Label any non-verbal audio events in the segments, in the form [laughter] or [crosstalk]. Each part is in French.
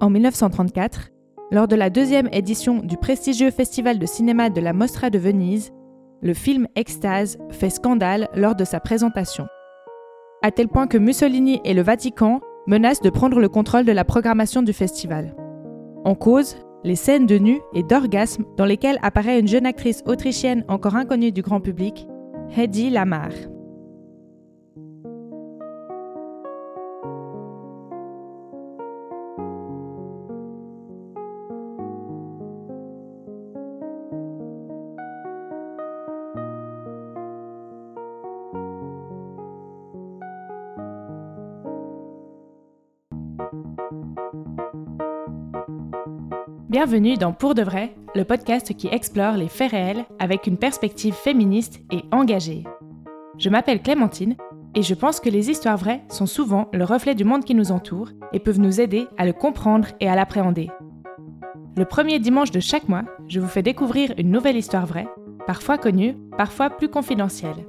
En 1934, lors de la deuxième édition du prestigieux festival de cinéma de la Mostra de Venise, le film Extase fait scandale lors de sa présentation. À tel point que Mussolini et le Vatican menacent de prendre le contrôle de la programmation du festival. En cause, les scènes de nu et d'orgasme dans lesquelles apparaît une jeune actrice autrichienne encore inconnue du grand public, Hedy Lamar. Bienvenue dans Pour de vrai, le podcast qui explore les faits réels avec une perspective féministe et engagée. Je m'appelle Clémentine et je pense que les histoires vraies sont souvent le reflet du monde qui nous entoure et peuvent nous aider à le comprendre et à l'appréhender. Le premier dimanche de chaque mois, je vous fais découvrir une nouvelle histoire vraie, parfois connue, parfois plus confidentielle.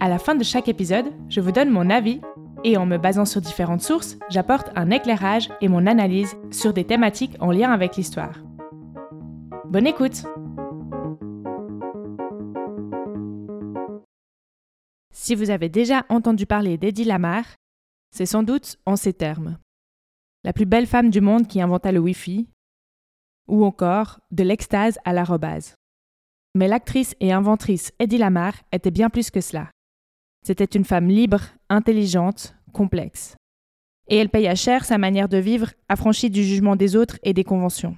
À la fin de chaque épisode, je vous donne mon avis et en me basant sur différentes sources, j'apporte un éclairage et mon analyse sur des thématiques en lien avec l'histoire. Bonne écoute Si vous avez déjà entendu parler d'Eddie Lamar, c'est sans doute en ces termes. La plus belle femme du monde qui inventa le Wi-Fi, ou encore de l'extase à l'arrobase. Mais l'actrice et inventrice Eddie Lamar était bien plus que cela. C'était une femme libre, intelligente, complexe. Et elle paya cher sa manière de vivre, affranchie du jugement des autres et des conventions.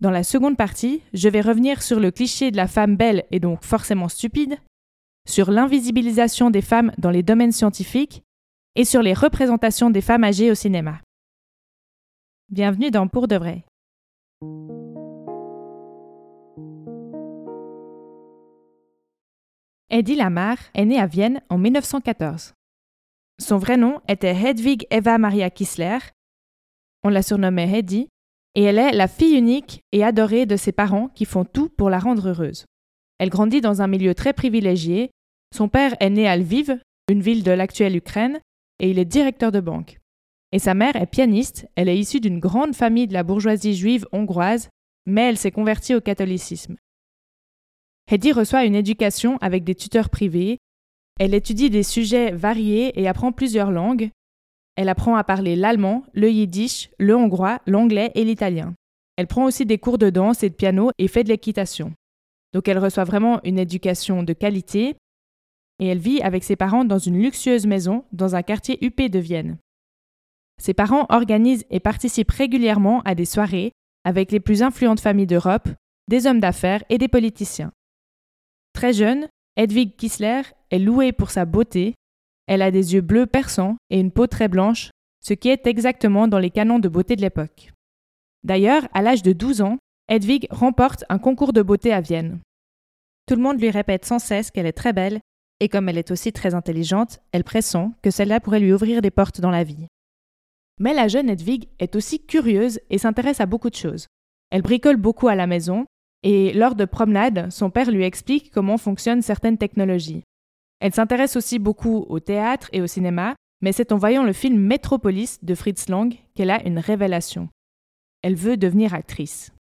Dans la seconde partie, je vais revenir sur le cliché de la femme belle et donc forcément stupide, sur l'invisibilisation des femmes dans les domaines scientifiques et sur les représentations des femmes âgées au cinéma. Bienvenue dans Pour de vrai. Eddie Lamar est née à Vienne en 1914. Son vrai nom était Hedwig Eva Maria Kissler. On la surnommait Hedy, et elle est la fille unique et adorée de ses parents qui font tout pour la rendre heureuse. Elle grandit dans un milieu très privilégié. Son père est né à Lviv, une ville de l'actuelle Ukraine, et il est directeur de banque. Et sa mère est pianiste, elle est issue d'une grande famille de la bourgeoisie juive hongroise, mais elle s'est convertie au catholicisme. Hedy reçoit une éducation avec des tuteurs privés. Elle étudie des sujets variés et apprend plusieurs langues. Elle apprend à parler l'allemand, le yiddish, le hongrois, l'anglais et l'italien. Elle prend aussi des cours de danse et de piano et fait de l'équitation. Donc elle reçoit vraiment une éducation de qualité et elle vit avec ses parents dans une luxueuse maison dans un quartier huppé de Vienne. Ses parents organisent et participent régulièrement à des soirées avec les plus influentes familles d'Europe, des hommes d'affaires et des politiciens. Très jeune, Hedwig Kissler est louée pour sa beauté. Elle a des yeux bleus perçants et une peau très blanche, ce qui est exactement dans les canons de beauté de l'époque. D'ailleurs, à l'âge de 12 ans, Hedwig remporte un concours de beauté à Vienne. Tout le monde lui répète sans cesse qu'elle est très belle, et comme elle est aussi très intelligente, elle pressent que celle-là pourrait lui ouvrir des portes dans la vie. Mais la jeune Hedwig est aussi curieuse et s'intéresse à beaucoup de choses. Elle bricole beaucoup à la maison, et lors de promenades, son père lui explique comment fonctionnent certaines technologies. Elle s'intéresse aussi beaucoup au théâtre et au cinéma, mais c'est en voyant le film Metropolis de Fritz Lang qu'elle a une révélation. Elle veut devenir actrice.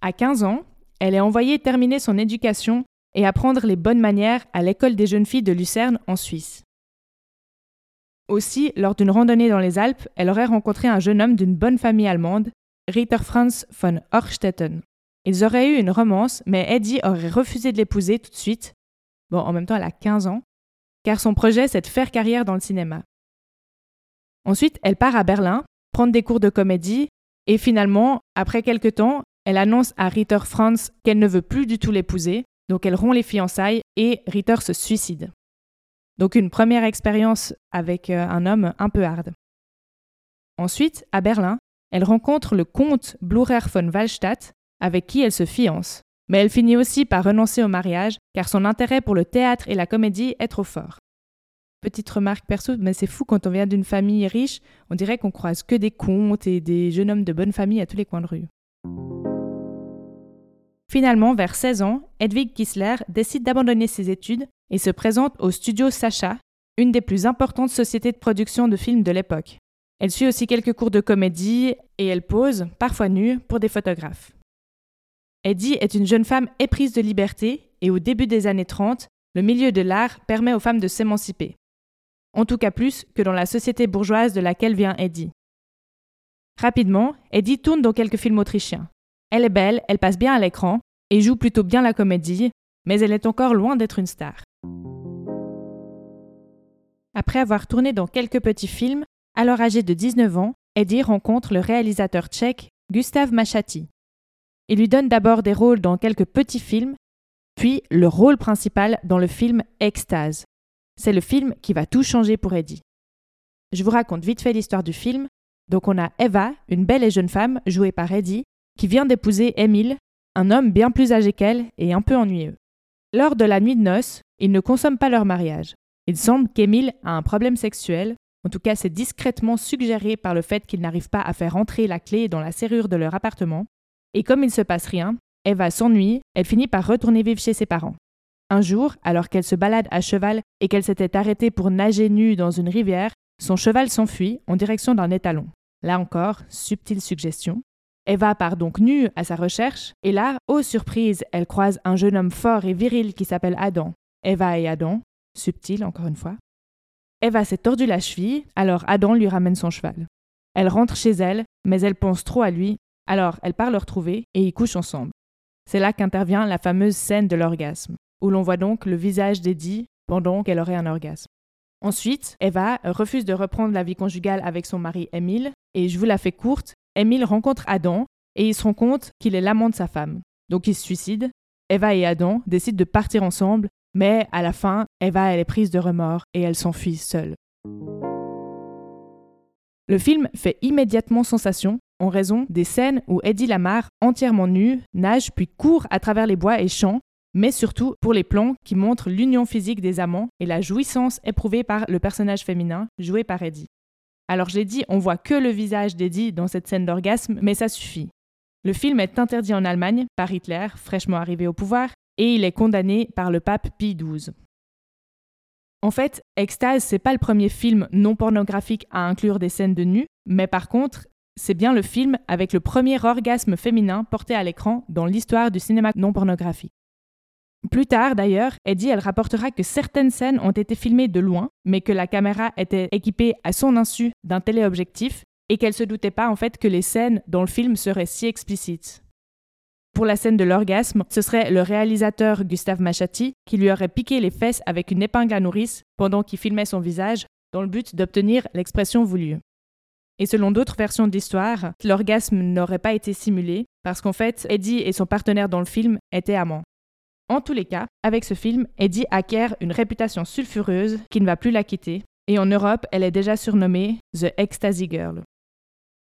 À 15 ans, elle est envoyée terminer son éducation et apprendre les bonnes manières à l'école des jeunes filles de Lucerne en Suisse. Aussi, lors d'une randonnée dans les Alpes, elle aurait rencontré un jeune homme d'une bonne famille allemande, Ritter Franz von Horstetten. Ils auraient eu une romance, mais Eddie aurait refusé de l'épouser tout de suite. Bon, en même temps, elle a 15 ans, car son projet, c'est de faire carrière dans le cinéma. Ensuite, elle part à Berlin, prendre des cours de comédie, et finalement, après quelque temps, elle annonce à Ritter Franz qu'elle ne veut plus du tout l'épouser, donc elle rompt les fiançailles et Ritter se suicide. Donc une première expérience avec euh, un homme un peu hard. Ensuite, à Berlin, elle rencontre le comte Blucher von Wallstatt, avec qui elle se fiance. Mais elle finit aussi par renoncer au mariage, car son intérêt pour le théâtre et la comédie est trop fort. Petite remarque perso, mais c'est fou quand on vient d'une famille riche, on dirait qu'on croise que des comtes et des jeunes hommes de bonne famille à tous les coins de rue. Finalement, vers 16 ans, Hedwig Kissler décide d'abandonner ses études et se présente au studio Sacha, une des plus importantes sociétés de production de films de l'époque. Elle suit aussi quelques cours de comédie et elle pose, parfois nue, pour des photographes. Eddie est une jeune femme éprise de liberté et au début des années 30, le milieu de l'art permet aux femmes de s'émanciper. En tout cas plus que dans la société bourgeoise de laquelle vient Eddie. Rapidement, Eddie tourne dans quelques films autrichiens. Elle est belle, elle passe bien à l'écran et joue plutôt bien la comédie, mais elle est encore loin d'être une star. Après avoir tourné dans quelques petits films, alors âgée de 19 ans, Eddie rencontre le réalisateur tchèque Gustav Machati. Il lui donne d'abord des rôles dans quelques petits films, puis le rôle principal dans le film Extase. C'est le film qui va tout changer pour Eddie. Je vous raconte vite fait l'histoire du film. Donc on a Eva, une belle et jeune femme jouée par Eddie, qui vient d'épouser Emile, un homme bien plus âgé qu'elle et un peu ennuyeux. Lors de la nuit de noces, ils ne consomment pas leur mariage. Il semble qu'Emile a un problème sexuel, en tout cas c'est discrètement suggéré par le fait qu'il n'arrive pas à faire entrer la clé dans la serrure de leur appartement, et comme il se passe rien, Eva s'ennuie, elle finit par retourner vivre chez ses parents. Un jour, alors qu'elle se balade à cheval et qu'elle s'était arrêtée pour nager nue dans une rivière, son cheval s'enfuit en direction d'un étalon. Là encore, subtile suggestion. Eva part donc nue à sa recherche, et là, ô surprise, elle croise un jeune homme fort et viril qui s'appelle Adam. Eva et Adam, subtil encore une fois. Eva s'est tordu la cheville, alors Adam lui ramène son cheval. Elle rentre chez elle, mais elle pense trop à lui, alors elle part le retrouver et ils couchent ensemble. C'est là qu'intervient la fameuse scène de l'orgasme, où l'on voit donc le visage d'Eddie pendant qu'elle aurait un orgasme. Ensuite, Eva refuse de reprendre la vie conjugale avec son mari Émile, et je vous la fais courte, Émile rencontre Adam, et il se rend compte qu'il est l'amant de sa femme. Donc il se suicide. Eva et Adam décident de partir ensemble, mais à la fin, Eva elle est prise de remords et elle s'enfuit seule. Le film fait immédiatement sensation en raison des scènes où Eddie Lamar, entièrement nu, nage puis court à travers les bois et champs, mais surtout pour les plans qui montrent l'union physique des amants et la jouissance éprouvée par le personnage féminin joué par Eddie. Alors j'ai dit, on voit que le visage d'Eddie dans cette scène d'orgasme, mais ça suffit. Le film est interdit en Allemagne par Hitler, fraîchement arrivé au pouvoir, et il est condamné par le pape Pie XII. En fait, Extase, c'est pas le premier film non pornographique à inclure des scènes de nu, mais par contre, c'est bien le film avec le premier orgasme féminin porté à l'écran dans l'histoire du cinéma non pornographique. Plus tard, d'ailleurs, Eddie elle rapportera que certaines scènes ont été filmées de loin, mais que la caméra était équipée à son insu d'un téléobjectif et qu'elle se doutait pas en fait que les scènes dans le film seraient si explicites. Pour la scène de l'orgasme, ce serait le réalisateur Gustave Machati qui lui aurait piqué les fesses avec une épingle à nourrice pendant qu'il filmait son visage, dans le but d'obtenir l'expression voulue. Et selon d'autres versions de l'histoire, l'orgasme n'aurait pas été simulé, parce qu'en fait, Eddie et son partenaire dans le film étaient amants. En tous les cas, avec ce film, Eddie acquiert une réputation sulfureuse qui ne va plus la quitter, et en Europe, elle est déjà surnommée The Ecstasy Girl.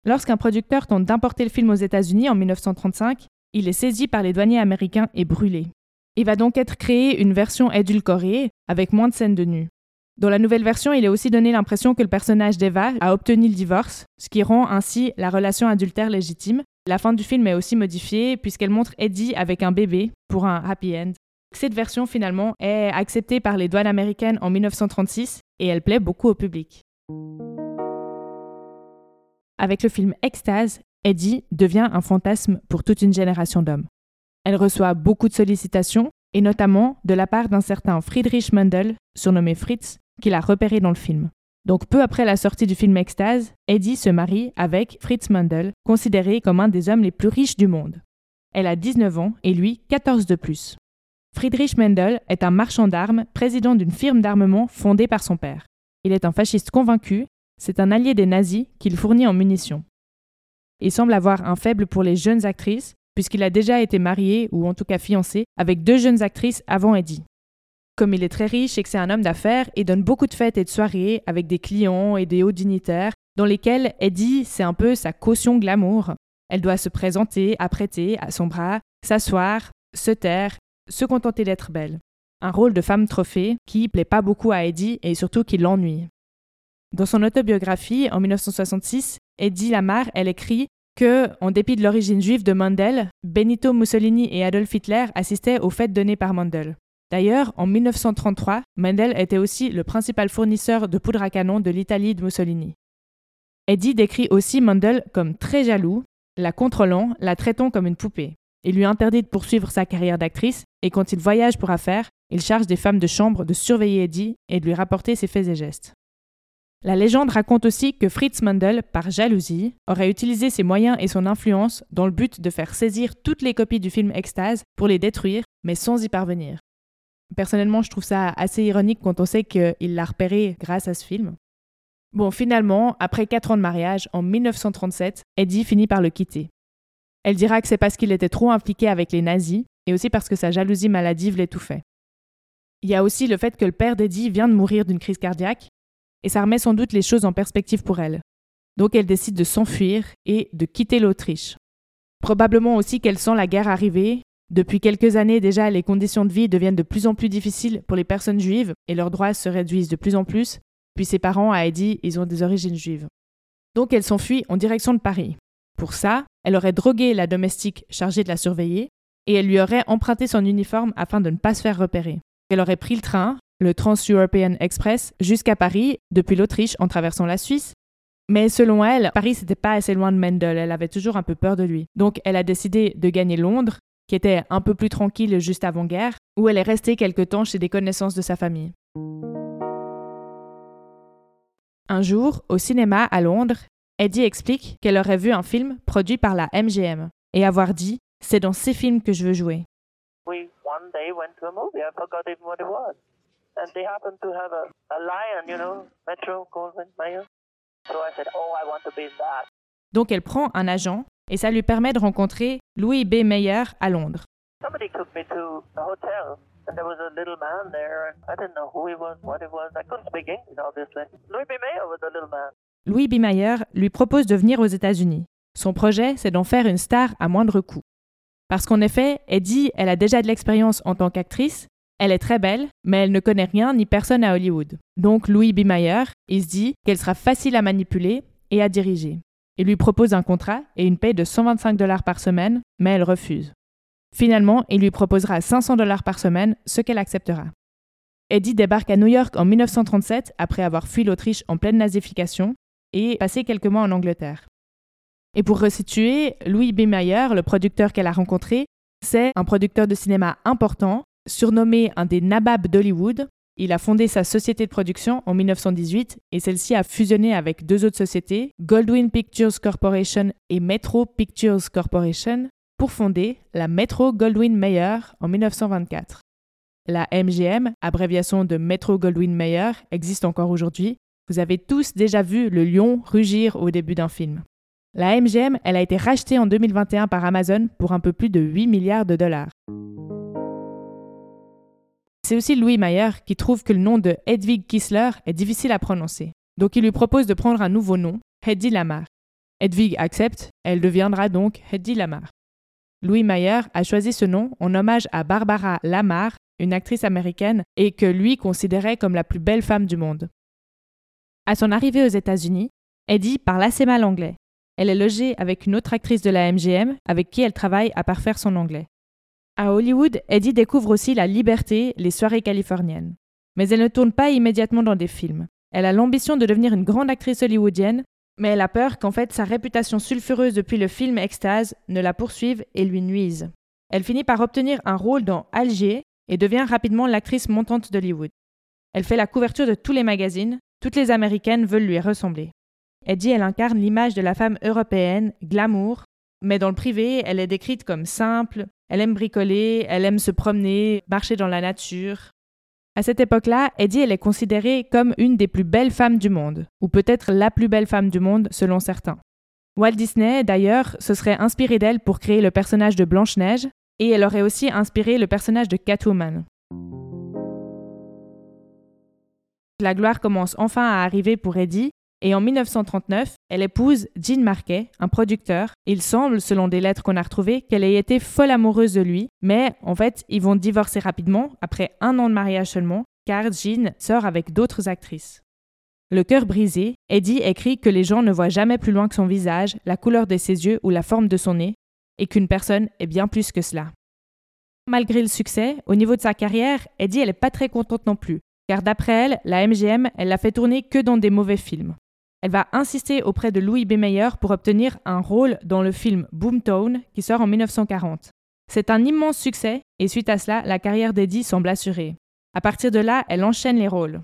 Lorsqu'un producteur tente d'importer le film aux États-Unis en 1935, il est saisi par les douaniers américains et brûlé. Il va donc être créé une version édulcorée, avec moins de scènes de nu. Dans la nouvelle version, il est aussi donné l'impression que le personnage d'Eva a obtenu le divorce, ce qui rend ainsi la relation adultère légitime. La fin du film est aussi modifiée puisqu'elle montre Eddie avec un bébé pour un happy end. Cette version finalement est acceptée par les douanes américaines en 1936 et elle plaît beaucoup au public. Avec le film Extase, Eddie devient un fantasme pour toute une génération d'hommes. Elle reçoit beaucoup de sollicitations, et notamment de la part d'un certain Friedrich Mendel, surnommé Fritz, qu'il a repéré dans le film. Donc peu après la sortie du film Extase, Eddie se marie avec Fritz Mendel, considéré comme un des hommes les plus riches du monde. Elle a 19 ans et lui 14 de plus. Friedrich Mendel est un marchand d'armes, président d'une firme d'armement fondée par son père. Il est un fasciste convaincu, c'est un allié des nazis qu'il fournit en munitions. Il semble avoir un faible pour les jeunes actrices, puisqu'il a déjà été marié, ou en tout cas fiancé, avec deux jeunes actrices avant Eddie. Comme il est très riche et que c'est un homme d'affaires, il donne beaucoup de fêtes et de soirées avec des clients et des hauts dignitaires, dans lesquels Eddie, c'est un peu sa caution glamour. Elle doit se présenter, apprêter à son bras, s'asseoir, se taire, se contenter d'être belle. Un rôle de femme trophée qui plaît pas beaucoup à Eddie et surtout qui l'ennuie. Dans son autobiographie, en 1966, Eddie Lamar, elle écrit que, en dépit de l'origine juive de Mandel, Benito Mussolini et Adolf Hitler assistaient aux fêtes données par Mandel. D'ailleurs, en 1933, Mendel était aussi le principal fournisseur de poudre à canon de l'Italie de Mussolini. Eddie décrit aussi Mendel comme très jaloux, la contrôlant, la traitant comme une poupée. Il lui interdit de poursuivre sa carrière d'actrice et quand il voyage pour affaires, il charge des femmes de chambre de surveiller Eddie et de lui rapporter ses faits et gestes. La légende raconte aussi que Fritz Mendel, par jalousie, aurait utilisé ses moyens et son influence dans le but de faire saisir toutes les copies du film Extase pour les détruire, mais sans y parvenir. Personnellement, je trouve ça assez ironique quand on sait qu'il l'a repéré grâce à ce film. Bon, finalement, après quatre ans de mariage, en 1937, Eddie finit par le quitter. Elle dira que c'est parce qu'il était trop impliqué avec les nazis et aussi parce que sa jalousie maladive l'étouffait. Il y a aussi le fait que le père d'Eddie vient de mourir d'une crise cardiaque, et ça remet sans doute les choses en perspective pour elle. Donc elle décide de s'enfuir et de quitter l'Autriche. Probablement aussi qu'elle sent la guerre arriver. Depuis quelques années déjà, les conditions de vie deviennent de plus en plus difficiles pour les personnes juives et leurs droits se réduisent de plus en plus. Puis ses parents, a Eddie, ils ont des origines juives. Donc elle s'enfuit en direction de Paris. Pour ça, elle aurait drogué la domestique chargée de la surveiller et elle lui aurait emprunté son uniforme afin de ne pas se faire repérer. Elle aurait pris le train, le Trans-European Express, jusqu'à Paris, depuis l'Autriche en traversant la Suisse. Mais selon elle, Paris n'était pas assez loin de Mendel, elle avait toujours un peu peur de lui. Donc elle a décidé de gagner Londres, qui était un peu plus tranquille juste avant-guerre, où elle est restée quelque temps chez des connaissances de sa famille. Un jour, au cinéma à Londres, Eddie explique qu'elle aurait vu un film produit par la MGM et avoir dit C'est dans ces films que je veux jouer. Donc elle prend un agent et ça lui permet de rencontrer Louis B. Mayer à Londres. Louis B. Mayer lui propose de venir aux États-Unis. Son projet, c'est d'en faire une star à moindre coût. Parce qu'en effet, Eddie, elle a déjà de l'expérience en tant qu'actrice, elle est très belle, mais elle ne connaît rien ni personne à Hollywood. Donc Louis B. Mayer, il se dit qu'elle sera facile à manipuler et à diriger. Il lui propose un contrat et une paie de 125 dollars par semaine, mais elle refuse. Finalement, il lui proposera 500 dollars par semaine, ce qu'elle acceptera. Eddie débarque à New York en 1937 après avoir fui l'Autriche en pleine nazification et passé quelques mois en Angleterre. Et pour resituer, Louis B. Mayer, le producteur qu'elle a rencontré, c'est un producteur de cinéma important Surnommé un des nababs d'Hollywood, il a fondé sa société de production en 1918 et celle-ci a fusionné avec deux autres sociétés, Goldwyn Pictures Corporation et Metro Pictures Corporation, pour fonder la Metro Goldwyn Mayer en 1924. La MGM, abréviation de Metro Goldwyn Mayer, existe encore aujourd'hui. Vous avez tous déjà vu le lion rugir au début d'un film. La MGM, elle a été rachetée en 2021 par Amazon pour un peu plus de 8 milliards de dollars. C'est aussi Louis Mayer qui trouve que le nom de Hedwig Kissler est difficile à prononcer. Donc il lui propose de prendre un nouveau nom, Hedy Lamar. Hedwig accepte, elle deviendra donc Hedy Lamar. Louis Mayer a choisi ce nom en hommage à Barbara Lamar, une actrice américaine, et que lui considérait comme la plus belle femme du monde. À son arrivée aux États-Unis, Eddie parle assez mal anglais. Elle est logée avec une autre actrice de la MGM avec qui elle travaille à parfaire son anglais. À Hollywood, Eddie découvre aussi la liberté, les soirées californiennes. Mais elle ne tourne pas immédiatement dans des films. Elle a l'ambition de devenir une grande actrice hollywoodienne, mais elle a peur qu'en fait sa réputation sulfureuse depuis le film Extase ne la poursuive et lui nuise. Elle finit par obtenir un rôle dans Alger et devient rapidement l'actrice montante d'Hollywood. Elle fait la couverture de tous les magazines, toutes les américaines veulent lui ressembler. Eddie, elle incarne l'image de la femme européenne, glamour, mais dans le privé, elle est décrite comme simple, elle aime bricoler, elle aime se promener, marcher dans la nature. À cette époque-là, Eddie elle est considérée comme une des plus belles femmes du monde, ou peut-être la plus belle femme du monde selon certains. Walt Disney, d'ailleurs, se serait inspiré d'elle pour créer le personnage de Blanche-Neige, et elle aurait aussi inspiré le personnage de Catwoman. La gloire commence enfin à arriver pour Eddie, et en 1939, elle épouse Jean Marquet, un producteur. Il semble, selon des lettres qu'on a retrouvées, qu'elle ait été folle amoureuse de lui, mais en fait, ils vont divorcer rapidement, après un an de mariage seulement, car Jean sort avec d'autres actrices. Le cœur brisé, Eddie écrit que les gens ne voient jamais plus loin que son visage, la couleur de ses yeux ou la forme de son nez, et qu'une personne est bien plus que cela. malgré le succès, au niveau de sa carrière, Eddie, n'est pas très contente non plus, car d'après elle, la MGM, elle l'a fait tourner que dans des mauvais films. Elle va insister auprès de Louis B. Mayer pour obtenir un rôle dans le film Boomtown, qui sort en 1940. C'est un immense succès, et suite à cela, la carrière d'Eddie semble assurée. À partir de là, elle enchaîne les rôles.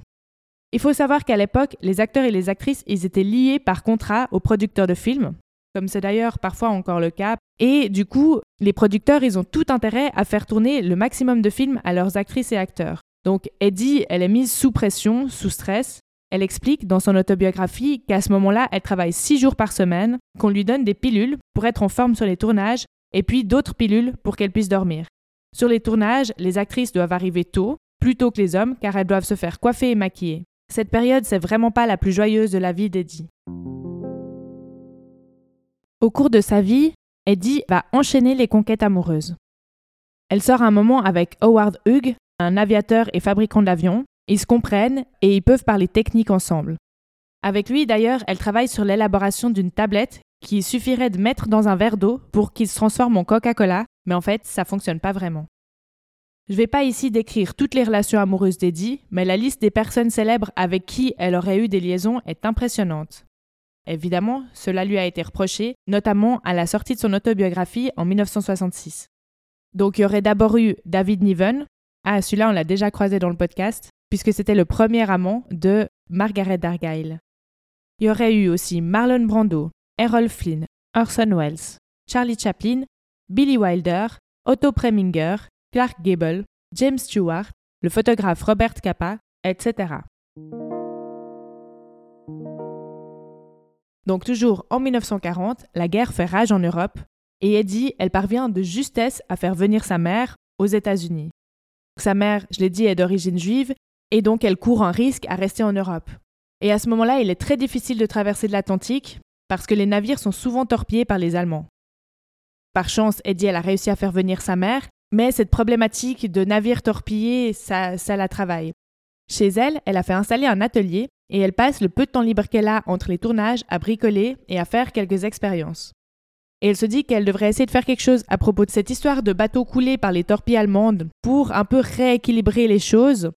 Il faut savoir qu'à l'époque, les acteurs et les actrices, ils étaient liés par contrat aux producteurs de films, comme c'est d'ailleurs parfois encore le cas. Et du coup, les producteurs, ils ont tout intérêt à faire tourner le maximum de films à leurs actrices et acteurs. Donc Eddie, elle est mise sous pression, sous stress. Elle explique dans son autobiographie qu'à ce moment-là, elle travaille six jours par semaine, qu'on lui donne des pilules pour être en forme sur les tournages, et puis d'autres pilules pour qu'elle puisse dormir. Sur les tournages, les actrices doivent arriver tôt, plus tôt que les hommes, car elles doivent se faire coiffer et maquiller. Cette période, c'est vraiment pas la plus joyeuse de la vie d'Eddie. Au cours de sa vie, Eddie va enchaîner les conquêtes amoureuses. Elle sort un moment avec Howard Hughes, un aviateur et fabricant d'avions. Ils se comprennent et ils peuvent parler technique ensemble. Avec lui, d'ailleurs, elle travaille sur l'élaboration d'une tablette qui suffirait de mettre dans un verre d'eau pour qu'il se transforme en Coca-Cola, mais en fait, ça fonctionne pas vraiment. Je ne vais pas ici décrire toutes les relations amoureuses d'Eddie, mais la liste des personnes célèbres avec qui elle aurait eu des liaisons est impressionnante. Évidemment, cela lui a été reproché, notamment à la sortie de son autobiographie en 1966. Donc il y aurait d'abord eu David Niven. Ah, celui-là, on l'a déjà croisé dans le podcast, puisque c'était le premier amant de Margaret Dargyle. Il y aurait eu aussi Marlon Brando, Errol Flynn, Orson Welles, Charlie Chaplin, Billy Wilder, Otto Preminger, Clark Gable, James Stewart, le photographe Robert Capa, etc. Donc toujours en 1940, la guerre fait rage en Europe et Eddie, elle parvient de justesse à faire venir sa mère aux États-Unis. Sa mère, je l'ai dit, est d'origine juive et donc elle court un risque à rester en Europe. Et à ce moment-là, il est très difficile de traverser l'Atlantique parce que les navires sont souvent torpillés par les Allemands. Par chance, Eddie, a réussi à faire venir sa mère, mais cette problématique de navires torpillés, ça, ça la travaille. Chez elle, elle a fait installer un atelier et elle passe le peu de temps libre qu'elle a entre les tournages à bricoler et à faire quelques expériences. Et elle se dit qu'elle devrait essayer de faire quelque chose à propos de cette histoire de bateaux coulés par les torpilles allemandes pour un peu rééquilibrer les choses.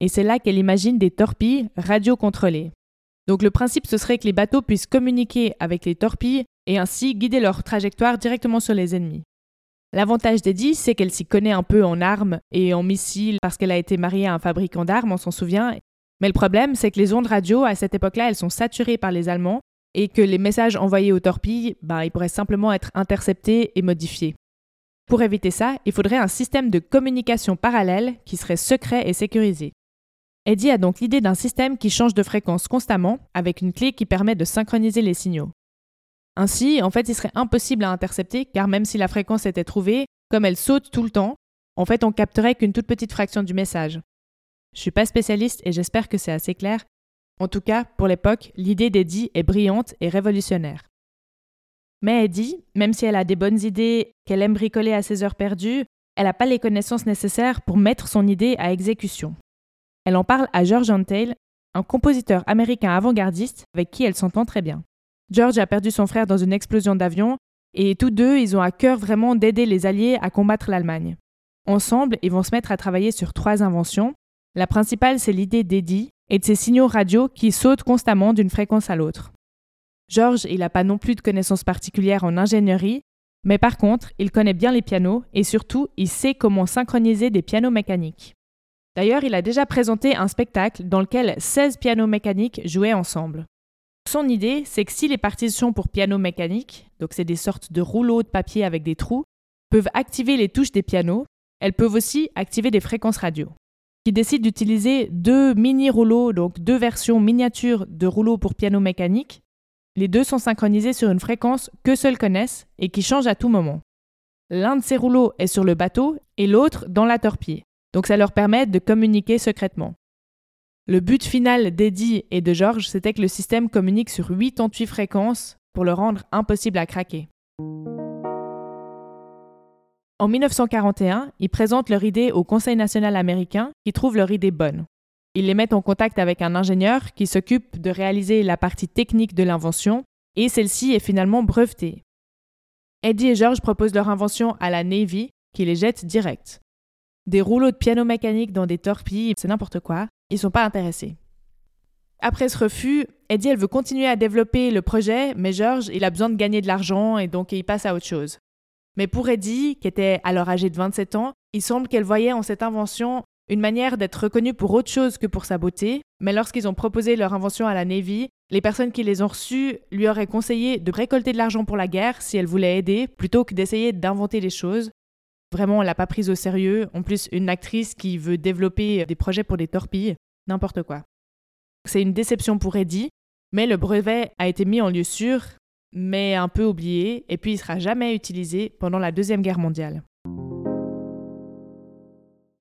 Et c'est là qu'elle imagine des torpilles radiocontrôlées. Donc le principe ce serait que les bateaux puissent communiquer avec les torpilles et ainsi guider leur trajectoire directement sur les ennemis. L'avantage d'Eddie, c'est qu'elle s'y connaît un peu en armes et en missiles parce qu'elle a été mariée à un fabricant d'armes, on s'en souvient. Mais le problème, c'est que les ondes radio, à cette époque-là, elles sont saturées par les Allemands et que les messages envoyés aux torpilles, bah, ils pourraient simplement être interceptés et modifiés. Pour éviter ça, il faudrait un système de communication parallèle qui serait secret et sécurisé. Eddie a donc l'idée d'un système qui change de fréquence constamment, avec une clé qui permet de synchroniser les signaux. Ainsi, en fait, il serait impossible à intercepter car même si la fréquence était trouvée, comme elle saute tout le temps, en fait, on capterait qu'une toute petite fraction du message. Je suis pas spécialiste et j'espère que c'est assez clair. En tout cas, pour l'époque, l'idée d'Eddie est brillante et révolutionnaire. Mais Eddie, même si elle a des bonnes idées, qu'elle aime bricoler à ses heures perdues, elle n'a pas les connaissances nécessaires pour mettre son idée à exécution. Elle en parle à George Antheil, un compositeur américain avant-gardiste avec qui elle s'entend très bien. George a perdu son frère dans une explosion d'avion et tous deux, ils ont à cœur vraiment d'aider les Alliés à combattre l'Allemagne. Ensemble, ils vont se mettre à travailler sur trois inventions. La principale, c'est l'idée d'Eddie et de ces signaux radio qui sautent constamment d'une fréquence à l'autre. George, il n'a pas non plus de connaissances particulières en ingénierie, mais par contre, il connaît bien les pianos et surtout, il sait comment synchroniser des pianos mécaniques. D'ailleurs, il a déjà présenté un spectacle dans lequel 16 pianos mécaniques jouaient ensemble. Son idée, c'est que si les partitions pour piano mécanique, donc c'est des sortes de rouleaux de papier avec des trous, peuvent activer les touches des pianos, elles peuvent aussi activer des fréquences radio. Qui décide d'utiliser deux mini-rouleaux, donc deux versions miniatures de rouleaux pour piano mécanique. Les deux sont synchronisés sur une fréquence que seuls connaissent et qui change à tout moment. L'un de ces rouleaux est sur le bateau et l'autre dans la torpille. Donc ça leur permet de communiquer secrètement. Le but final d'Eddie et de George, c'était que le système communique sur 88 fréquences pour le rendre impossible à craquer. En 1941, ils présentent leur idée au Conseil national américain qui trouve leur idée bonne. Ils les mettent en contact avec un ingénieur qui s'occupe de réaliser la partie technique de l'invention et celle-ci est finalement brevetée. Eddie et George proposent leur invention à la Navy qui les jette direct. Des rouleaux de piano mécanique dans des torpilles, c'est n'importe quoi. Ils sont pas intéressés. Après ce refus, Eddie, elle veut continuer à développer le projet, mais George, il a besoin de gagner de l'argent et donc il passe à autre chose. Mais pour Eddie, qui était alors âgée de 27 ans, il semble qu'elle voyait en cette invention une manière d'être reconnue pour autre chose que pour sa beauté, mais lorsqu'ils ont proposé leur invention à la Navy, les personnes qui les ont reçues lui auraient conseillé de récolter de l'argent pour la guerre si elle voulait aider, plutôt que d'essayer d'inventer des choses. Vraiment, on l'a pas prise au sérieux. En plus, une actrice qui veut développer des projets pour des torpilles, n'importe quoi. C'est une déception pour Eddie, mais le brevet a été mis en lieu sûr, mais un peu oublié, et puis il sera jamais utilisé pendant la Deuxième Guerre mondiale.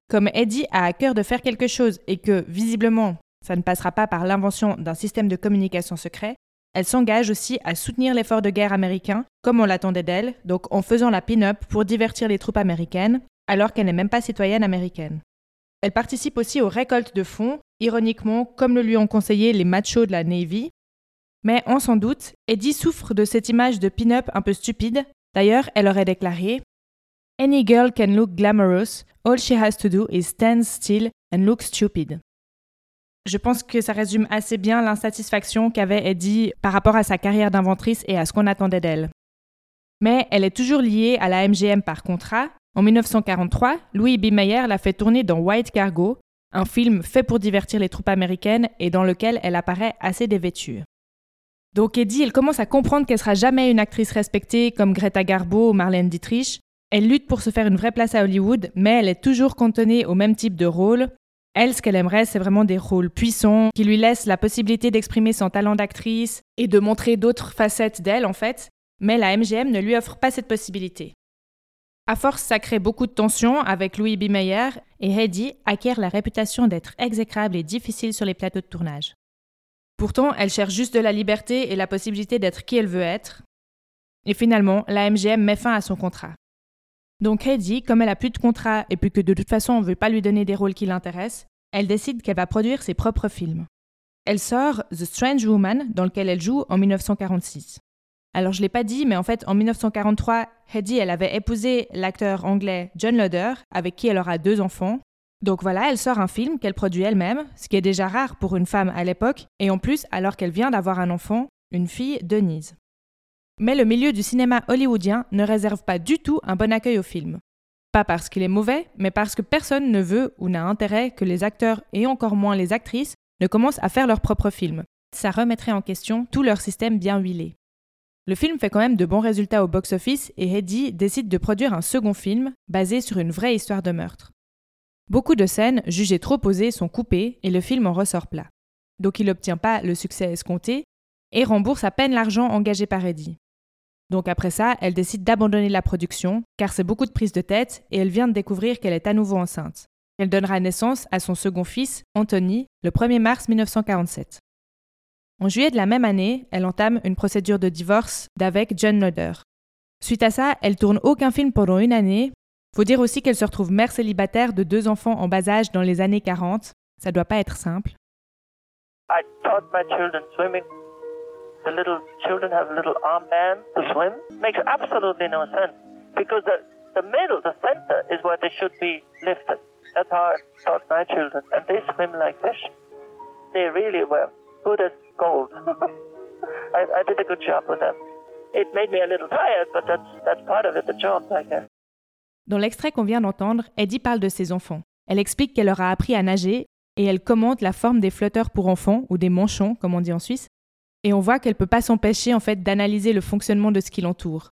Comme Eddie a à cœur de faire quelque chose et que, visiblement, ça ne passera pas par l'invention d'un système de communication secret, elle s'engage aussi à soutenir l'effort de guerre américain, comme on l'attendait d'elle, donc en faisant la pin-up pour divertir les troupes américaines, alors qu'elle n'est même pas citoyenne américaine. Elle participe aussi aux récoltes de fonds, ironiquement comme le lui ont conseillé les machos de la Navy. Mais on s'en doute, Eddie souffre de cette image de pin-up un peu stupide. D'ailleurs, elle aurait déclaré Any girl can look glamorous, all she has to do is stand still and look stupid. Je pense que ça résume assez bien l'insatisfaction qu'avait Eddie par rapport à sa carrière d'inventrice et à ce qu'on attendait d'elle. Mais elle est toujours liée à la MGM par contrat. En 1943, Louis B. Mayer l'a fait tourner dans White Cargo, un film fait pour divertir les troupes américaines et dans lequel elle apparaît assez dévêtue. Donc Eddie, elle commence à comprendre qu'elle sera jamais une actrice respectée comme Greta Garbo ou Marlène Dietrich. Elle lutte pour se faire une vraie place à Hollywood, mais elle est toujours cantonnée au même type de rôle, elle, ce qu'elle aimerait, c'est vraiment des rôles puissants qui lui laissent la possibilité d'exprimer son talent d'actrice et de montrer d'autres facettes d'elle, en fait. Mais la MGM ne lui offre pas cette possibilité. À force, ça crée beaucoup de tensions avec Louis B. Mayer et Heidi acquiert la réputation d'être exécrable et difficile sur les plateaux de tournage. Pourtant, elle cherche juste de la liberté et la possibilité d'être qui elle veut être. Et finalement, la MGM met fin à son contrat. Donc Heidi, comme elle a plus de contrat et puis que de toute façon on ne veut pas lui donner des rôles qui l'intéressent, elle décide qu'elle va produire ses propres films. Elle sort The Strange Woman, dans lequel elle joue en 1946. Alors je l'ai pas dit, mais en fait en 1943, Heidi elle avait épousé l'acteur anglais John Loder, avec qui elle aura deux enfants. Donc voilà, elle sort un film qu'elle produit elle-même, ce qui est déjà rare pour une femme à l'époque, et en plus alors qu'elle vient d'avoir un enfant, une fille, Denise. Mais le milieu du cinéma hollywoodien ne réserve pas du tout un bon accueil au film. Pas parce qu'il est mauvais, mais parce que personne ne veut ou n'a intérêt que les acteurs et encore moins les actrices ne commencent à faire leurs propres films. Ça remettrait en question tout leur système bien huilé. Le film fait quand même de bons résultats au box-office et Eddie décide de produire un second film basé sur une vraie histoire de meurtre. Beaucoup de scènes jugées trop posées sont coupées et le film en ressort plat. Donc il n'obtient pas le succès escompté et rembourse à peine l'argent engagé par Eddie. Donc après ça, elle décide d'abandonner la production, car c'est beaucoup de prise de tête, et elle vient de découvrir qu'elle est à nouveau enceinte. Elle donnera naissance à son second fils, Anthony, le 1er mars 1947. En juillet de la même année, elle entame une procédure de divorce d'avec John Loder. Suite à ça, elle tourne aucun film pendant une année. Faut dire aussi qu'elle se retrouve mère célibataire de deux enfants en bas âge dans les années 40. Ça doit pas être simple. The little children have little armbands to swim makes absolutely no sense because the, the middle, the center is where they should be lifted. That's how I taught my children, and they swim like fish. They really were good as gold. [laughs] I, I did a good job with them. It made me a little tired, but that's, that's part of it, the job, I guess. Dans l'extrait qu'on vient d'entendre, Eddie parle de ses enfants. Elle explique qu'elle leur a appris à nager et elle commente la forme des flotteurs pour enfants, ou des manchons, comme on dit en Suisse, et on voit qu'elle ne peut pas s'empêcher en fait d'analyser le fonctionnement de ce qui l'entoure.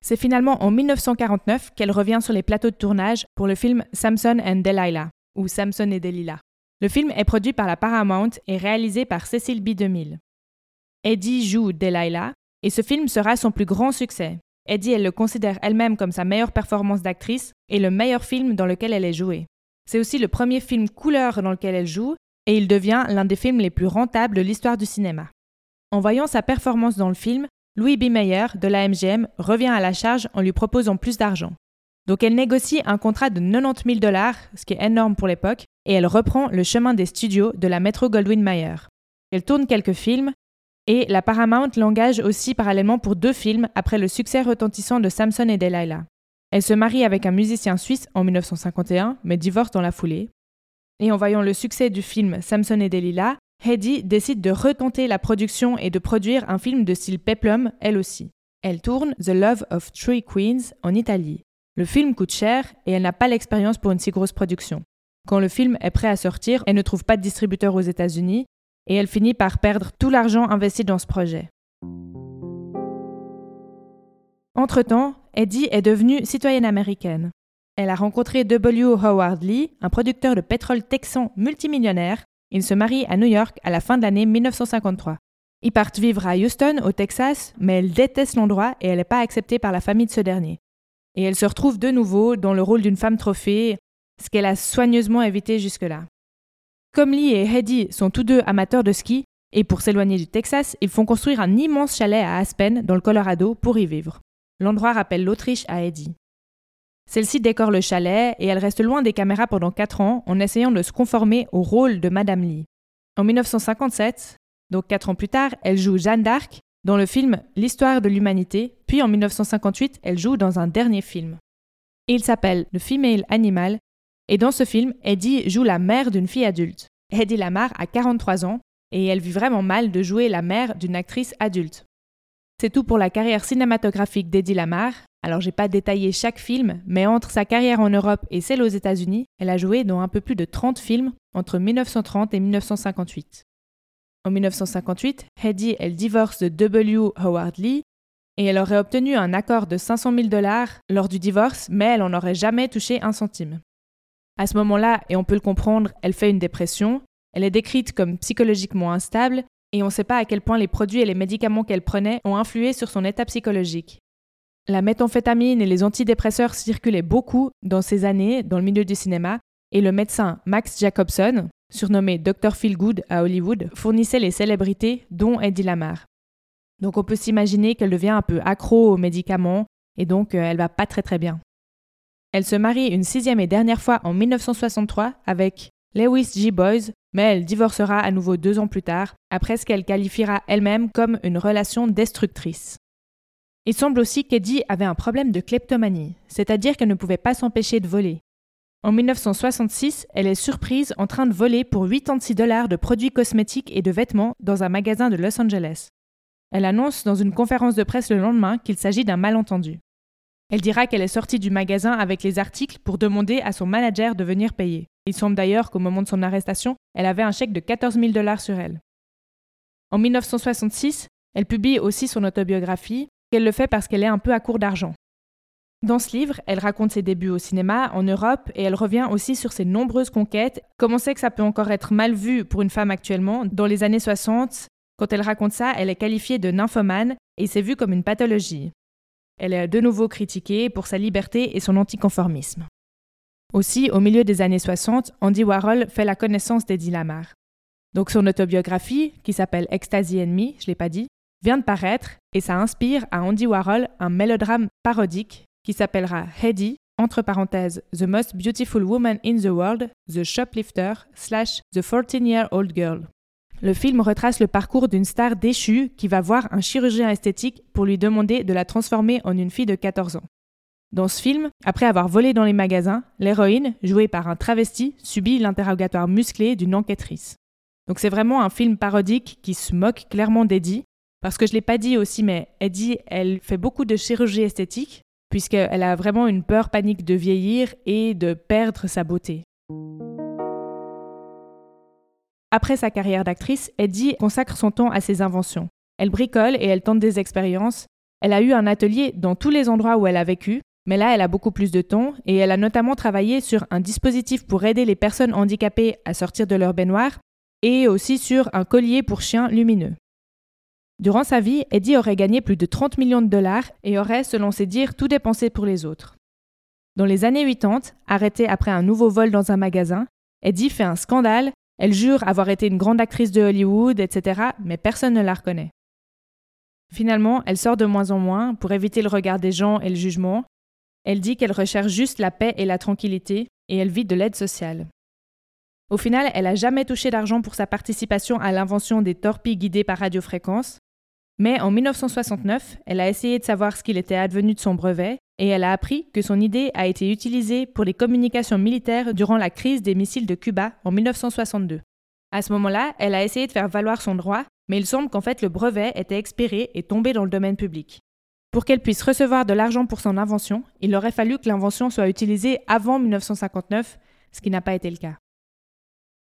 C'est finalement en 1949 qu'elle revient sur les plateaux de tournage pour le film Samson and Delilah, ou Samson et Delilah. Le film est produit par la Paramount et réalisé par Cecil B. 2000. Eddie joue Delilah, et ce film sera son plus grand succès. Eddie, elle le considère elle-même comme sa meilleure performance d'actrice et le meilleur film dans lequel elle est jouée. C'est aussi le premier film couleur dans lequel elle joue, et il devient l'un des films les plus rentables de l'histoire du cinéma. En voyant sa performance dans le film, Louis B. Mayer de la MGM revient à la charge en lui proposant plus d'argent. Donc elle négocie un contrat de 90 000 dollars, ce qui est énorme pour l'époque, et elle reprend le chemin des studios de la Metro Goldwyn Mayer. Elle tourne quelques films, et la Paramount l'engage aussi parallèlement pour deux films après le succès retentissant de Samson et Delilah. Elle se marie avec un musicien suisse en 1951, mais divorce dans la foulée. Et en voyant le succès du film Samson et Delilah, Heidi décide de retenter la production et de produire un film de style peplum, elle aussi. Elle tourne The Love of Three Queens en Italie. Le film coûte cher et elle n'a pas l'expérience pour une si grosse production. Quand le film est prêt à sortir, elle ne trouve pas de distributeur aux États-Unis et elle finit par perdre tout l'argent investi dans ce projet. Entre-temps, Eddie est devenue citoyenne américaine. Elle a rencontré W. Howard Lee, un producteur de pétrole texan multimillionnaire. Ils se marient à New York à la fin de l'année 1953. Ils partent vivre à Houston, au Texas, mais elle déteste l'endroit et elle n'est pas acceptée par la famille de ce dernier. Et elle se retrouve de nouveau dans le rôle d'une femme trophée, ce qu'elle a soigneusement évité jusque-là. Comme Lee et Heidi sont tous deux amateurs de ski, et pour s'éloigner du Texas, ils font construire un immense chalet à Aspen, dans le Colorado, pour y vivre. L'endroit rappelle l'Autriche à Eddie. Celle-ci décore le chalet et elle reste loin des caméras pendant 4 ans en essayant de se conformer au rôle de Madame Lee. En 1957, donc 4 ans plus tard, elle joue Jeanne d'Arc dans le film L'histoire de l'humanité, puis en 1958, elle joue dans un dernier film. Il s'appelle The Female Animal et dans ce film, Eddie joue la mère d'une fille adulte. Eddie Lamar a 43 ans et elle vit vraiment mal de jouer la mère d'une actrice adulte. C'est tout pour la carrière cinématographique d'Eddie Lamar. Alors j'ai pas détaillé chaque film, mais entre sa carrière en Europe et celle aux États-Unis, elle a joué dans un peu plus de 30 films entre 1930 et 1958. En 1958, Eddie elle divorce de W. Howard Lee et elle aurait obtenu un accord de 500 000 dollars lors du divorce, mais elle n'en aurait jamais touché un centime. À ce moment-là, et on peut le comprendre, elle fait une dépression, elle est décrite comme psychologiquement instable et on ne sait pas à quel point les produits et les médicaments qu'elle prenait ont influé sur son état psychologique. La méthamphétamine et les antidépresseurs circulaient beaucoup dans ces années dans le milieu du cinéma, et le médecin Max Jacobson, surnommé Dr. Feelgood à Hollywood, fournissait les célébrités, dont Eddie Lamar. Donc on peut s'imaginer qu'elle devient un peu accro aux médicaments, et donc euh, elle va pas très très bien. Elle se marie une sixième et dernière fois en 1963 avec Lewis G. Boys, mais elle divorcera à nouveau deux ans plus tard, après ce qu'elle qualifiera elle-même comme une relation destructrice. Il semble aussi qu'Eddie avait un problème de kleptomanie, c'est-à-dire qu'elle ne pouvait pas s'empêcher de voler. En 1966, elle est surprise en train de voler pour 86 dollars de produits cosmétiques et de vêtements dans un magasin de Los Angeles. Elle annonce dans une conférence de presse le lendemain qu'il s'agit d'un malentendu. Elle dira qu'elle est sortie du magasin avec les articles pour demander à son manager de venir payer. Il semble d'ailleurs qu'au moment de son arrestation, elle avait un chèque de 14 000 dollars sur elle. En 1966, elle publie aussi son autobiographie, qu'elle le fait parce qu'elle est un peu à court d'argent. Dans ce livre, elle raconte ses débuts au cinéma en Europe et elle revient aussi sur ses nombreuses conquêtes. Comme on sait que ça peut encore être mal vu pour une femme actuellement, dans les années 60, quand elle raconte ça, elle est qualifiée de nymphomane et c'est vu comme une pathologie. Elle est de nouveau critiquée pour sa liberté et son anticonformisme. Aussi, au milieu des années 60, Andy Warhol fait la connaissance d'Eddie Lamar. Donc son autobiographie, qui s'appelle Ecstasy Enemy, je l'ai pas dit, vient de paraître et ça inspire à Andy Warhol un mélodrame parodique qui s'appellera Heidi, entre parenthèses, The Most Beautiful Woman in the World, The Shoplifter, slash The 14-Year-Old Girl. Le film retrace le parcours d'une star déchue qui va voir un chirurgien esthétique pour lui demander de la transformer en une fille de 14 ans. Dans ce film, après avoir volé dans les magasins, l'héroïne, jouée par un travesti, subit l'interrogatoire musclé d'une enquêtrice. Donc c'est vraiment un film parodique qui se moque clairement d'Eddie, parce que je ne l'ai pas dit aussi, mais Eddie, elle fait beaucoup de chirurgie esthétique, puisqu'elle a vraiment une peur panique de vieillir et de perdre sa beauté. Après sa carrière d'actrice, Eddie consacre son temps à ses inventions. Elle bricole et elle tente des expériences. Elle a eu un atelier dans tous les endroits où elle a vécu, mais là, elle a beaucoup plus de temps et elle a notamment travaillé sur un dispositif pour aider les personnes handicapées à sortir de leur baignoire et aussi sur un collier pour chiens lumineux. Durant sa vie, Eddie aurait gagné plus de 30 millions de dollars et aurait, selon ses dires, tout dépensé pour les autres. Dans les années 80, arrêtée après un nouveau vol dans un magasin, Eddie fait un scandale, elle jure avoir été une grande actrice de Hollywood, etc., mais personne ne la reconnaît. Finalement, elle sort de moins en moins pour éviter le regard des gens et le jugement, elle dit qu'elle recherche juste la paix et la tranquillité, et elle vit de l'aide sociale. Au final, elle n'a jamais touché d'argent pour sa participation à l'invention des torpilles guidées par radiofréquence. Mais en 1969, elle a essayé de savoir ce qu'il était advenu de son brevet et elle a appris que son idée a été utilisée pour les communications militaires durant la crise des missiles de Cuba en 1962. À ce moment-là, elle a essayé de faire valoir son droit, mais il semble qu'en fait le brevet était expiré et tombé dans le domaine public. Pour qu'elle puisse recevoir de l'argent pour son invention, il aurait fallu que l'invention soit utilisée avant 1959, ce qui n'a pas été le cas.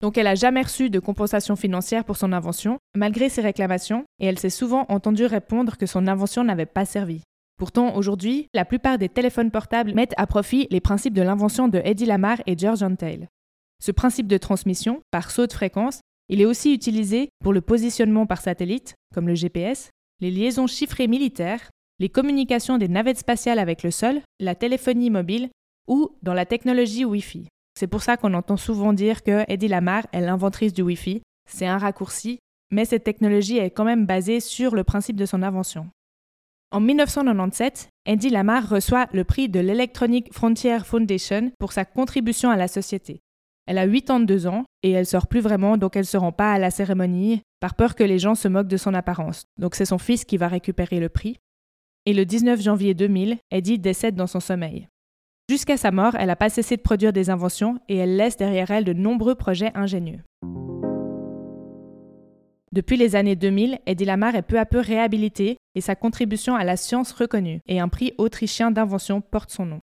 Donc elle n'a jamais reçu de compensation financière pour son invention, malgré ses réclamations, et elle s'est souvent entendue répondre que son invention n'avait pas servi. Pourtant, aujourd'hui, la plupart des téléphones portables mettent à profit les principes de l'invention de Eddie Lamar et George Antheil. Ce principe de transmission, par saut de fréquence, il est aussi utilisé pour le positionnement par satellite, comme le GPS, les liaisons chiffrées militaires, les communications des navettes spatiales avec le sol, la téléphonie mobile ou dans la technologie Wi-Fi. C'est pour ça qu'on entend souvent dire que Eddie Lamar est l'inventrice du Wi-Fi. C'est un raccourci, mais cette technologie est quand même basée sur le principe de son invention. En 1997, Eddie Lamar reçoit le prix de l'Electronic Frontier Foundation pour sa contribution à la société. Elle a 82 ans et elle sort plus vraiment, donc elle ne se rend pas à la cérémonie par peur que les gens se moquent de son apparence. Donc c'est son fils qui va récupérer le prix. Et le 19 janvier 2000, Eddie décède dans son sommeil. Jusqu'à sa mort, elle n'a pas cessé de produire des inventions et elle laisse derrière elle de nombreux projets ingénieux. Depuis les années 2000, Eddie Lamar est peu à peu réhabilité et sa contribution à la science reconnue, et un prix autrichien d'invention porte son nom.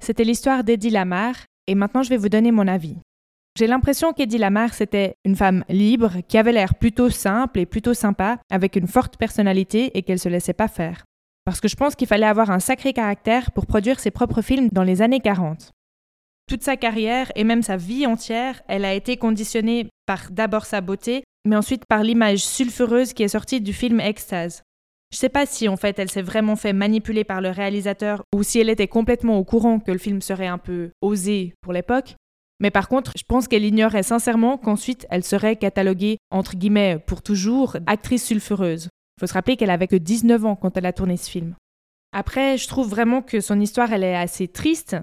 C'était l'histoire d'Eddie Lamar, et maintenant je vais vous donner mon avis. J'ai l'impression qu'Eddie Lamar, c'était une femme libre, qui avait l'air plutôt simple et plutôt sympa, avec une forte personnalité et qu'elle se laissait pas faire. Parce que je pense qu'il fallait avoir un sacré caractère pour produire ses propres films dans les années 40. Toute sa carrière et même sa vie entière, elle a été conditionnée par d'abord sa beauté, mais ensuite par l'image sulfureuse qui est sortie du film Extase. Je sais pas si en fait elle s'est vraiment fait manipuler par le réalisateur ou si elle était complètement au courant que le film serait un peu osé pour l'époque. Mais par contre, je pense qu'elle ignorait sincèrement qu'ensuite elle serait cataloguée, entre guillemets, pour toujours, actrice sulfureuse. Faut se rappeler qu'elle avait que 19 ans quand elle a tourné ce film. Après, je trouve vraiment que son histoire, elle est assez triste.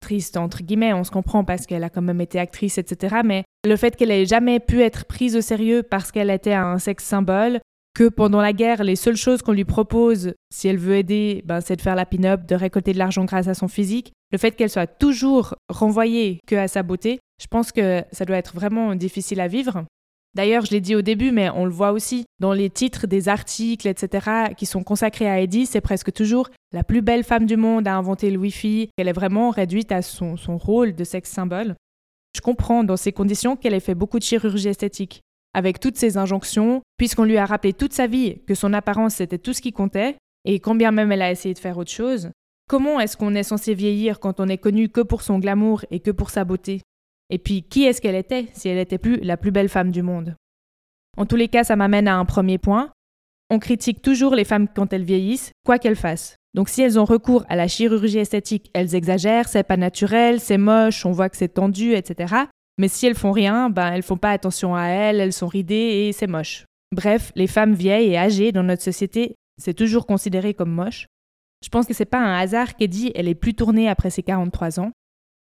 Triste, entre guillemets, on se comprend parce qu'elle a quand même été actrice, etc. Mais le fait qu'elle ait jamais pu être prise au sérieux parce qu'elle était un sexe symbole, que pendant la guerre, les seules choses qu'on lui propose, si elle veut aider, ben, c'est de faire la pin-up, de récolter de l'argent grâce à son physique. Le fait qu'elle soit toujours renvoyée que à sa beauté, je pense que ça doit être vraiment difficile à vivre. D'ailleurs, je l'ai dit au début, mais on le voit aussi dans les titres des articles, etc., qui sont consacrés à Eddie, c'est presque toujours la plus belle femme du monde à inventer le Wi-Fi. Elle est vraiment réduite à son, son rôle de sexe symbole. Je comprends dans ces conditions qu'elle ait fait beaucoup de chirurgie esthétique avec toutes ces injonctions, puisqu'on lui a rappelé toute sa vie que son apparence c'était tout ce qui comptait, et quand bien même elle a essayé de faire autre chose, comment est-ce qu'on est censé vieillir quand on est connu que pour son glamour et que pour sa beauté? Et puis qui est-ce qu'elle était si elle n'était plus la plus belle femme du monde? En tous les cas, ça m'amène à un premier point. On critique toujours les femmes quand elles vieillissent, quoi qu'elles fassent. Donc si elles ont recours à la chirurgie esthétique, elles exagèrent, c'est pas naturel, c'est moche, on voit que c'est tendu, etc. Mais si elles font rien, ben elles font pas attention à elles, elles sont ridées et c'est moche. Bref, les femmes vieilles et âgées dans notre société, c'est toujours considéré comme moche. Je pense que c'est pas un hasard qu'Eddie elle est plus tournée après ses 43 ans.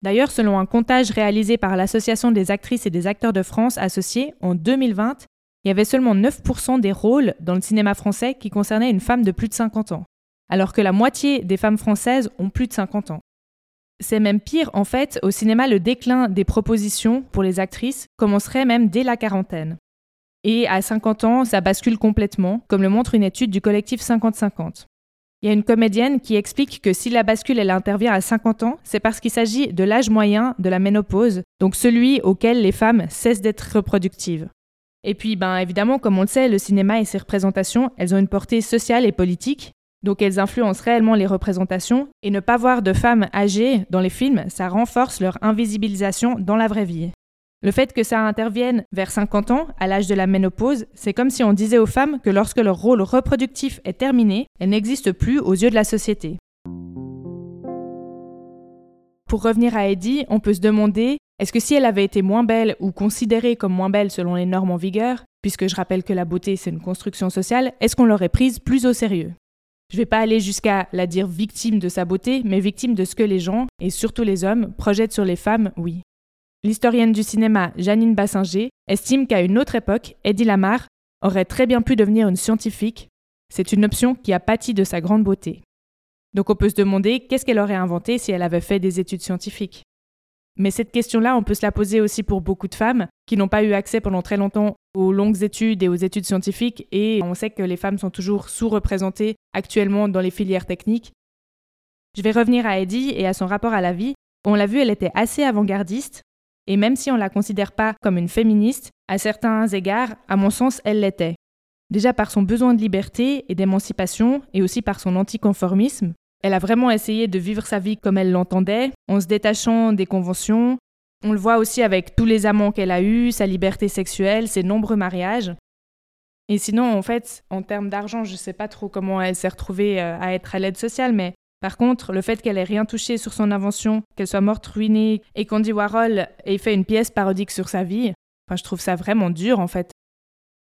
D'ailleurs, selon un comptage réalisé par l'Association des actrices et des acteurs de France associés en 2020, il y avait seulement 9% des rôles dans le cinéma français qui concernaient une femme de plus de 50 ans, alors que la moitié des femmes françaises ont plus de 50 ans. C'est même pire, en fait, au cinéma, le déclin des propositions pour les actrices commencerait même dès la quarantaine. Et à 50 ans, ça bascule complètement, comme le montre une étude du collectif 50-50. Il y a une comédienne qui explique que si la bascule elle intervient à 50 ans, c'est parce qu'il s'agit de l'âge moyen de la ménopause, donc celui auquel les femmes cessent d'être reproductives. Et puis, ben évidemment, comme on le sait, le cinéma et ses représentations, elles ont une portée sociale et politique, donc elles influencent réellement les représentations, et ne pas voir de femmes âgées dans les films, ça renforce leur invisibilisation dans la vraie vie. Le fait que ça intervienne vers 50 ans, à l'âge de la ménopause, c'est comme si on disait aux femmes que lorsque leur rôle reproductif est terminé, elles n'existent plus aux yeux de la société. Pour revenir à Eddie, on peut se demander est-ce que si elle avait été moins belle ou considérée comme moins belle selon les normes en vigueur, puisque je rappelle que la beauté c'est une construction sociale, est-ce qu'on l'aurait prise plus au sérieux? Je vais pas aller jusqu'à la dire victime de sa beauté, mais victime de ce que les gens, et surtout les hommes, projettent sur les femmes, oui. L'historienne du cinéma Janine Bassinger estime qu'à une autre époque, Eddie Lamar aurait très bien pu devenir une scientifique. C'est une option qui a pâti de sa grande beauté. Donc on peut se demander qu'est-ce qu'elle aurait inventé si elle avait fait des études scientifiques? Mais cette question-là, on peut se la poser aussi pour beaucoup de femmes qui n'ont pas eu accès pendant très longtemps aux longues études et aux études scientifiques, et on sait que les femmes sont toujours sous-représentées actuellement dans les filières techniques. Je vais revenir à Eddie et à son rapport à la vie. On l'a vu, elle était assez avant-gardiste, et même si on ne la considère pas comme une féministe, à certains égards, à mon sens, elle l'était. Déjà par son besoin de liberté et d'émancipation, et aussi par son anticonformisme, elle a vraiment essayé de vivre sa vie comme elle l'entendait, en se détachant des conventions. On le voit aussi avec tous les amants qu'elle a eus, sa liberté sexuelle, ses nombreux mariages. Et sinon, en fait, en termes d'argent, je ne sais pas trop comment elle s'est retrouvée euh, à être à l'aide sociale, mais par contre, le fait qu'elle ait rien touché sur son invention, qu'elle soit morte ruinée et qu'Andy Warhol ait fait une pièce parodique sur sa vie, enfin, je trouve ça vraiment dur en fait.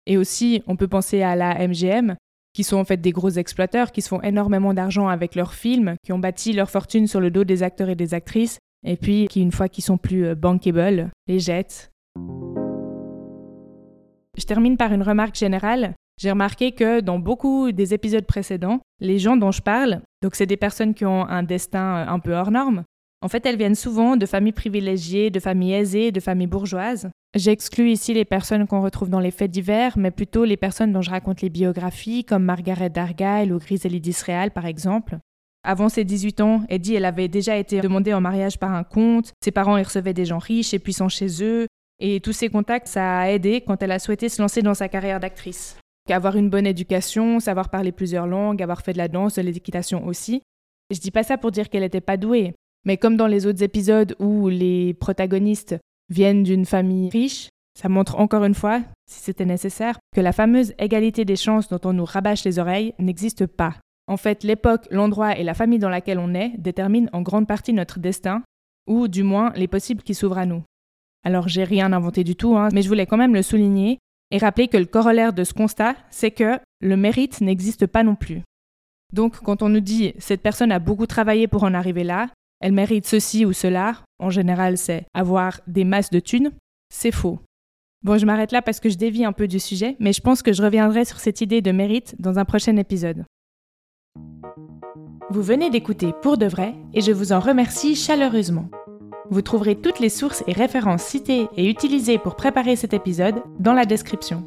Et aussi, on peut penser à la MGM, qui sont en fait des gros exploiteurs, qui se font énormément d'argent avec leurs films, qui ont bâti leur fortune sur le dos des acteurs et des actrices, et puis qui, une fois qu'ils sont plus euh, bankable, les jettent. Je termine par une remarque générale. J'ai remarqué que dans beaucoup des épisodes précédents, les gens dont je parle, donc c'est des personnes qui ont un destin euh, un peu hors norme, en fait, elles viennent souvent de familles privilégiées, de familles aisées, de familles bourgeoises. J'exclus ici les personnes qu'on retrouve dans les faits divers, mais plutôt les personnes dont je raconte les biographies, comme Margaret Dargyle ou Griselide Disreal, par exemple. Avant ses 18 ans, Eddie, elle avait déjà été demandée en mariage par un comte, ses parents y recevaient des gens riches et puissants chez eux, et tous ces contacts, ça a aidé quand elle a souhaité se lancer dans sa carrière d'actrice. Avoir une bonne éducation, savoir parler plusieurs langues, avoir fait de la danse, de l'équitation aussi. Je dis pas ça pour dire qu'elle n'était pas douée, mais comme dans les autres épisodes où les protagonistes viennent d'une famille riche, ça montre encore une fois, si c'était nécessaire, que la fameuse égalité des chances dont on nous rabâche les oreilles n'existe pas. En fait, l'époque, l'endroit et la famille dans laquelle on est déterminent en grande partie notre destin, ou du moins les possibles qui s'ouvrent à nous. Alors j'ai rien inventé du tout, hein, mais je voulais quand même le souligner et rappeler que le corollaire de ce constat, c'est que le mérite n'existe pas non plus. Donc quand on nous dit cette personne a beaucoup travaillé pour en arriver là, elle mérite ceci ou cela, en général c'est avoir des masses de thunes, c'est faux. Bon, je m'arrête là parce que je dévie un peu du sujet, mais je pense que je reviendrai sur cette idée de mérite dans un prochain épisode. Vous venez d'écouter Pour de vrai et je vous en remercie chaleureusement. Vous trouverez toutes les sources et références citées et utilisées pour préparer cet épisode dans la description.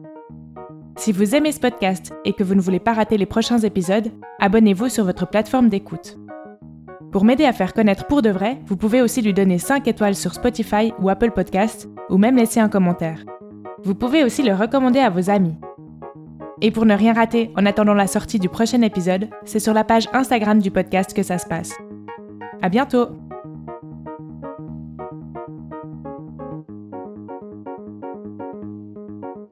Si vous aimez ce podcast et que vous ne voulez pas rater les prochains épisodes, abonnez-vous sur votre plateforme d'écoute. Pour m'aider à faire connaître pour de vrai, vous pouvez aussi lui donner 5 étoiles sur Spotify ou Apple Podcast, ou même laisser un commentaire. Vous pouvez aussi le recommander à vos amis. Et pour ne rien rater en attendant la sortie du prochain épisode, c'est sur la page Instagram du podcast que ça se passe. À bientôt!